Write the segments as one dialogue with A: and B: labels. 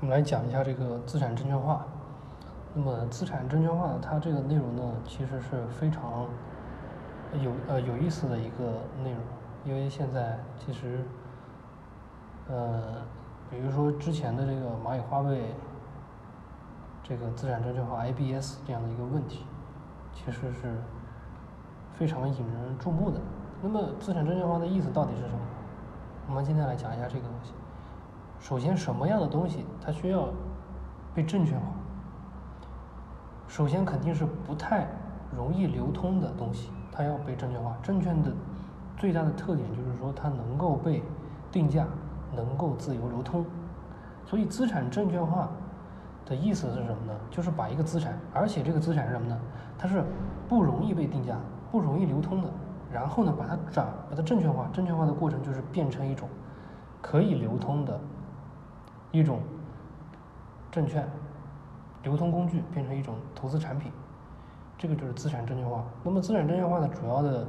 A: 我们来讲一下这个资产证券化。那么资产证券化它这个内容呢，其实是非常有呃有意思的一个内容，因为现在其实呃，比如说之前的这个蚂蚁花呗这个资产证券化 ABS 这样的一个问题，其实是非常引人注目的。那么资产证券化的意思到底是什么？我们今天来讲一下这个东西。首先，什么样的东西它需要被证券化？首先肯定是不太容易流通的东西，它要被证券化。证券的最大的特点就是说它能够被定价，能够自由流通。所以资产证券化的意思是什么呢？就是把一个资产，而且这个资产是什么呢？它是不容易被定价、不容易流通的。然后呢，把它转，把它证券化。证券化的过程就是变成一种可以流通的。一种证券流通工具变成一种投资产品，这个就是资产证券化。那么资产证券化的主要的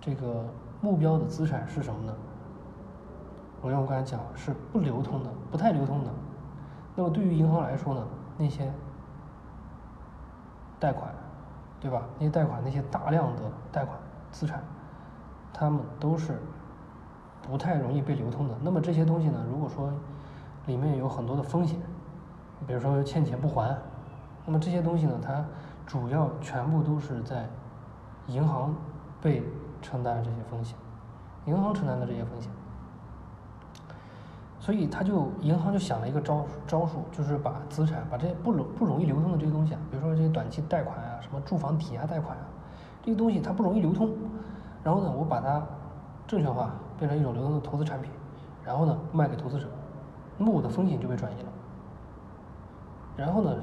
A: 这个目标的资产是什么呢？我用我刚才讲是不流通的、不太流通的。那么对于银行来说呢，那些贷款，对吧？那些贷款、那些大量的贷款资产，他们都是。不太容易被流通的。那么这些东西呢？如果说里面有很多的风险，比如说欠钱不还，那么这些东西呢，它主要全部都是在银行被承担这些风险，银行承担的这些风险。所以他就银行就想了一个招招数，就是把资产把这些不不容易流通的这些东西啊，比如说这些短期贷款啊，什么住房抵押贷款啊，这些东西它不容易流通，然后呢，我把它证券化。变成一种流动的投资产品，然后呢卖给投资者，那么我的风险就被转移了。然后呢，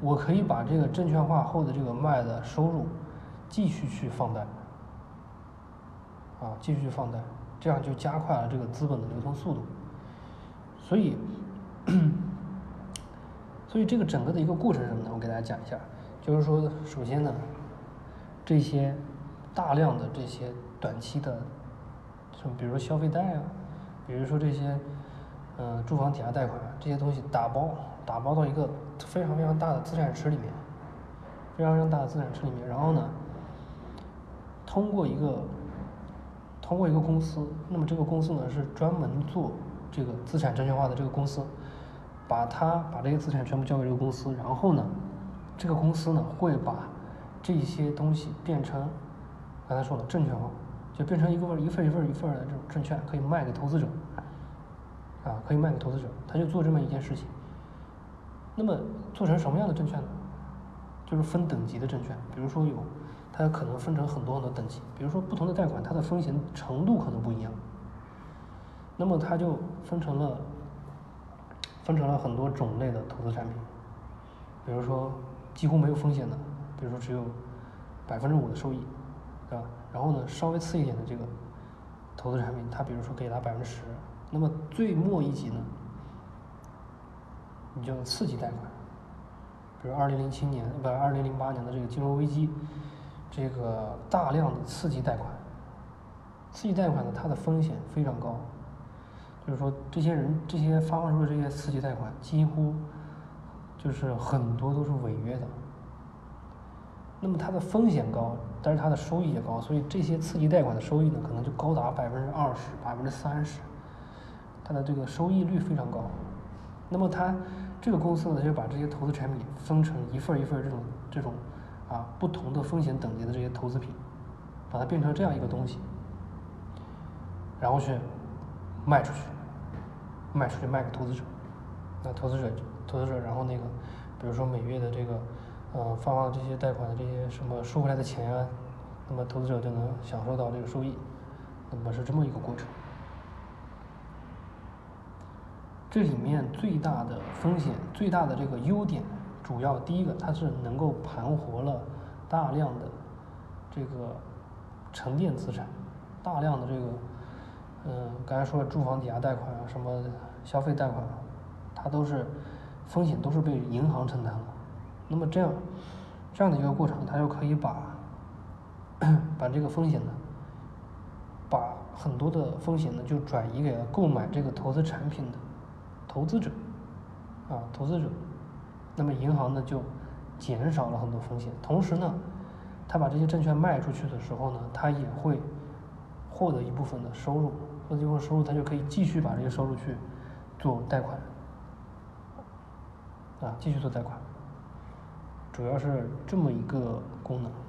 A: 我可以把这个证券化后的这个卖的收入继续去放贷，啊，继续放贷，这样就加快了这个资本的流通速度。所以，所以这个整个的一个过程是什么呢？我给大家讲一下，就是说，首先呢，这些大量的这些短期的。比如消费贷啊，比如说这些，嗯，住房抵押贷款这些东西打包打包到一个非常非常大的资产池里面，非常非常大的资产池里面，然后呢，通过一个通过一个公司，那么这个公司呢是专门做这个资产证券化的这个公司，把它把这些资产全部交给这个公司，然后呢，这个公司呢会把这些东西变成刚才说了证券化。就变成一个份一份一份一份的这种证券，可以卖给投资者，啊，可以卖给投资者，他就做这么一件事情。那么做成什么样的证券呢？就是分等级的证券，比如说有，它可能分成很多很多等级，比如说不同的贷款，它的风险程度可能不一样。那么它就分成了，分成了很多种类的投资产品，比如说几乎没有风险的，比如说只有百分之五的收益。对吧？然后呢，稍微次一点的这个投资产品，它比如说给它百分之十，那么最末一级呢，你就次级贷款，比如二零零七年不二零零八年的这个金融危机，这个大量的次级贷款，次级贷款呢，它的风险非常高，就是说这些人这些发放出的这些次级贷款，几乎就是很多都是违约的。那么它的风险高，但是它的收益也高，所以这些次级贷款的收益呢，可能就高达百分之二十、百分之三十，它的这个收益率非常高。那么它这个公司呢，就把这些投资产品分成一份一份这种这种啊不同的风险等级的这些投资品，把它变成这样一个东西，然后去卖出去，卖出去卖给投资者，那投资者投资者然后那个，比如说每月的这个。呃，发放这些贷款的这些什么收回来的钱啊，那么投资者就能享受到这个收益，那么是这么一个过程。这里面最大的风险、最大的这个优点，主要第一个，它是能够盘活了大量的这个沉淀资产，大量的这个，嗯，刚才说的住房抵押贷款啊，什么消费贷款啊，它都是风险都是被银行承担了。那么这样，这样的一个过程，它就可以把 把这个风险呢，把很多的风险呢，就转移给了购买这个投资产品的投资者，啊，投资者，那么银行呢就减少了很多风险，同时呢，他把这些证券卖出去的时候呢，他也会获得一部分的收入，获得一部分收入，他就可以继续把这些收入去做贷款，啊，继续做贷款，主要是这么一个功能。